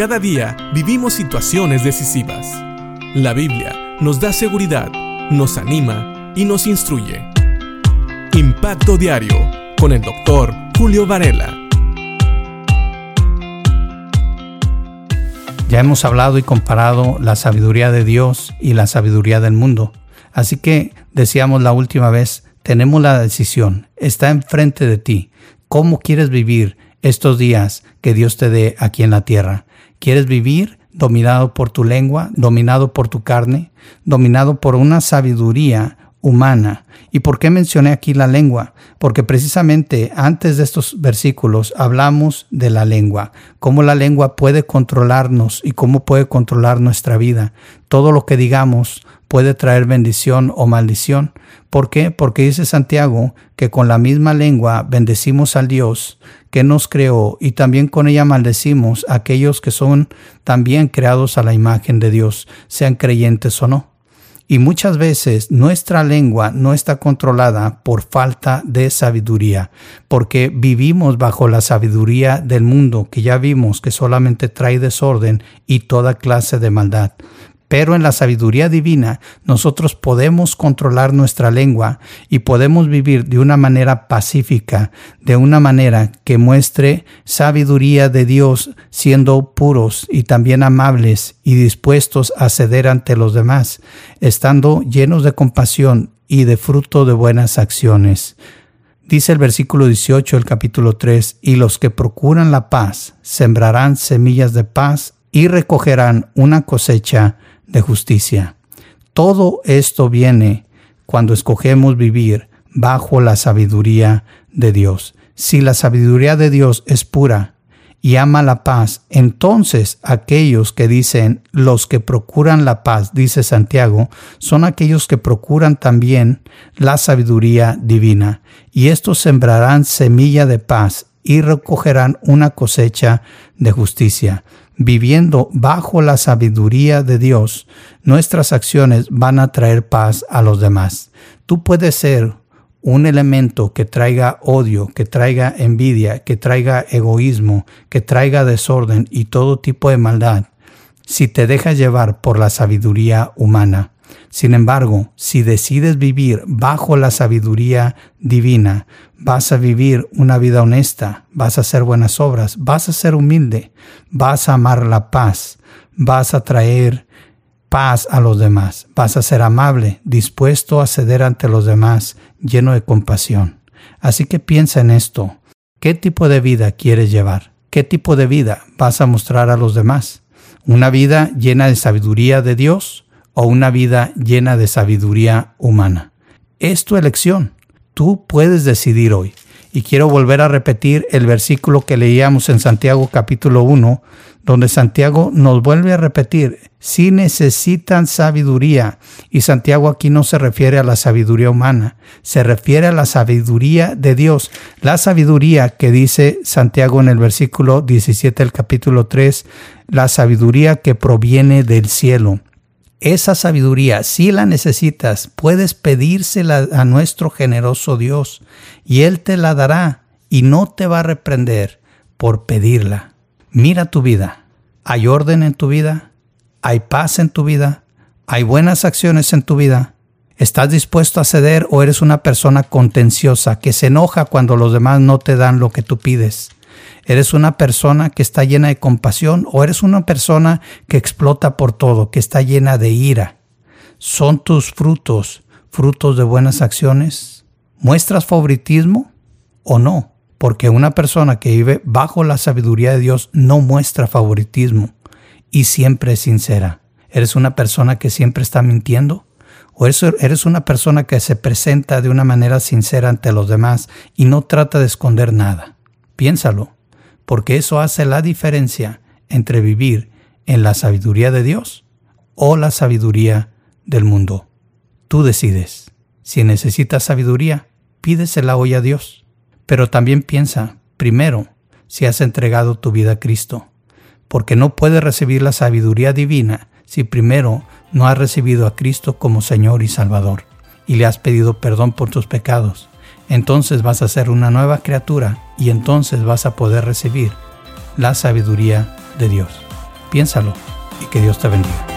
Cada día vivimos situaciones decisivas. La Biblia nos da seguridad, nos anima y nos instruye. Impacto Diario con el doctor Julio Varela. Ya hemos hablado y comparado la sabiduría de Dios y la sabiduría del mundo. Así que decíamos la última vez, tenemos la decisión, está enfrente de ti. ¿Cómo quieres vivir estos días que Dios te dé aquí en la tierra? ¿Quieres vivir dominado por tu lengua, dominado por tu carne, dominado por una sabiduría humana. ¿Y por qué mencioné aquí la lengua? Porque precisamente antes de estos versículos hablamos de la lengua, cómo la lengua puede controlarnos y cómo puede controlar nuestra vida. Todo lo que digamos puede traer bendición o maldición. ¿Por qué? Porque dice Santiago que con la misma lengua bendecimos al Dios que nos creó y también con ella maldecimos a aquellos que son también creados a la imagen de Dios, sean creyentes o no. Y muchas veces nuestra lengua no está controlada por falta de sabiduría, porque vivimos bajo la sabiduría del mundo que ya vimos que solamente trae desorden y toda clase de maldad. Pero en la sabiduría divina nosotros podemos controlar nuestra lengua y podemos vivir de una manera pacífica, de una manera que muestre sabiduría de Dios siendo puros y también amables y dispuestos a ceder ante los demás, estando llenos de compasión y de fruto de buenas acciones. Dice el versículo 18 del capítulo 3, y los que procuran la paz sembrarán semillas de paz y recogerán una cosecha de justicia. Todo esto viene cuando escogemos vivir bajo la sabiduría de Dios. Si la sabiduría de Dios es pura y ama la paz, entonces aquellos que dicen los que procuran la paz, dice Santiago, son aquellos que procuran también la sabiduría divina, y estos sembrarán semilla de paz y recogerán una cosecha de justicia viviendo bajo la sabiduría de Dios, nuestras acciones van a traer paz a los demás. Tú puedes ser un elemento que traiga odio, que traiga envidia, que traiga egoísmo, que traiga desorden y todo tipo de maldad, si te dejas llevar por la sabiduría humana. Sin embargo, si decides vivir bajo la sabiduría divina, vas a vivir una vida honesta, vas a hacer buenas obras, vas a ser humilde, vas a amar la paz, vas a traer paz a los demás, vas a ser amable, dispuesto a ceder ante los demás, lleno de compasión. Así que piensa en esto. ¿Qué tipo de vida quieres llevar? ¿Qué tipo de vida vas a mostrar a los demás? ¿Una vida llena de sabiduría de Dios? O una vida llena de sabiduría humana. Es tu elección. Tú puedes decidir hoy. Y quiero volver a repetir el versículo que leíamos en Santiago capítulo 1, donde Santiago nos vuelve a repetir, si necesitan sabiduría, y Santiago aquí no se refiere a la sabiduría humana, se refiere a la sabiduría de Dios, la sabiduría que dice Santiago en el versículo 17 del capítulo 3, la sabiduría que proviene del cielo. Esa sabiduría, si la necesitas, puedes pedírsela a nuestro generoso Dios y Él te la dará y no te va a reprender por pedirla. Mira tu vida. ¿Hay orden en tu vida? ¿Hay paz en tu vida? ¿Hay buenas acciones en tu vida? ¿Estás dispuesto a ceder o eres una persona contenciosa que se enoja cuando los demás no te dan lo que tú pides? ¿Eres una persona que está llena de compasión o eres una persona que explota por todo, que está llena de ira? ¿Son tus frutos frutos de buenas acciones? ¿Muestras favoritismo o no? Porque una persona que vive bajo la sabiduría de Dios no muestra favoritismo y siempre es sincera. ¿Eres una persona que siempre está mintiendo? ¿O eres una persona que se presenta de una manera sincera ante los demás y no trata de esconder nada? Piénsalo porque eso hace la diferencia entre vivir en la sabiduría de Dios o la sabiduría del mundo. Tú decides. Si necesitas sabiduría, pídesela hoy a Dios. Pero también piensa, primero, si has entregado tu vida a Cristo, porque no puedes recibir la sabiduría divina si primero no has recibido a Cristo como Señor y Salvador y le has pedido perdón por tus pecados entonces vas a ser una nueva criatura y entonces vas a poder recibir la sabiduría de Dios. Piénsalo y que Dios te bendiga.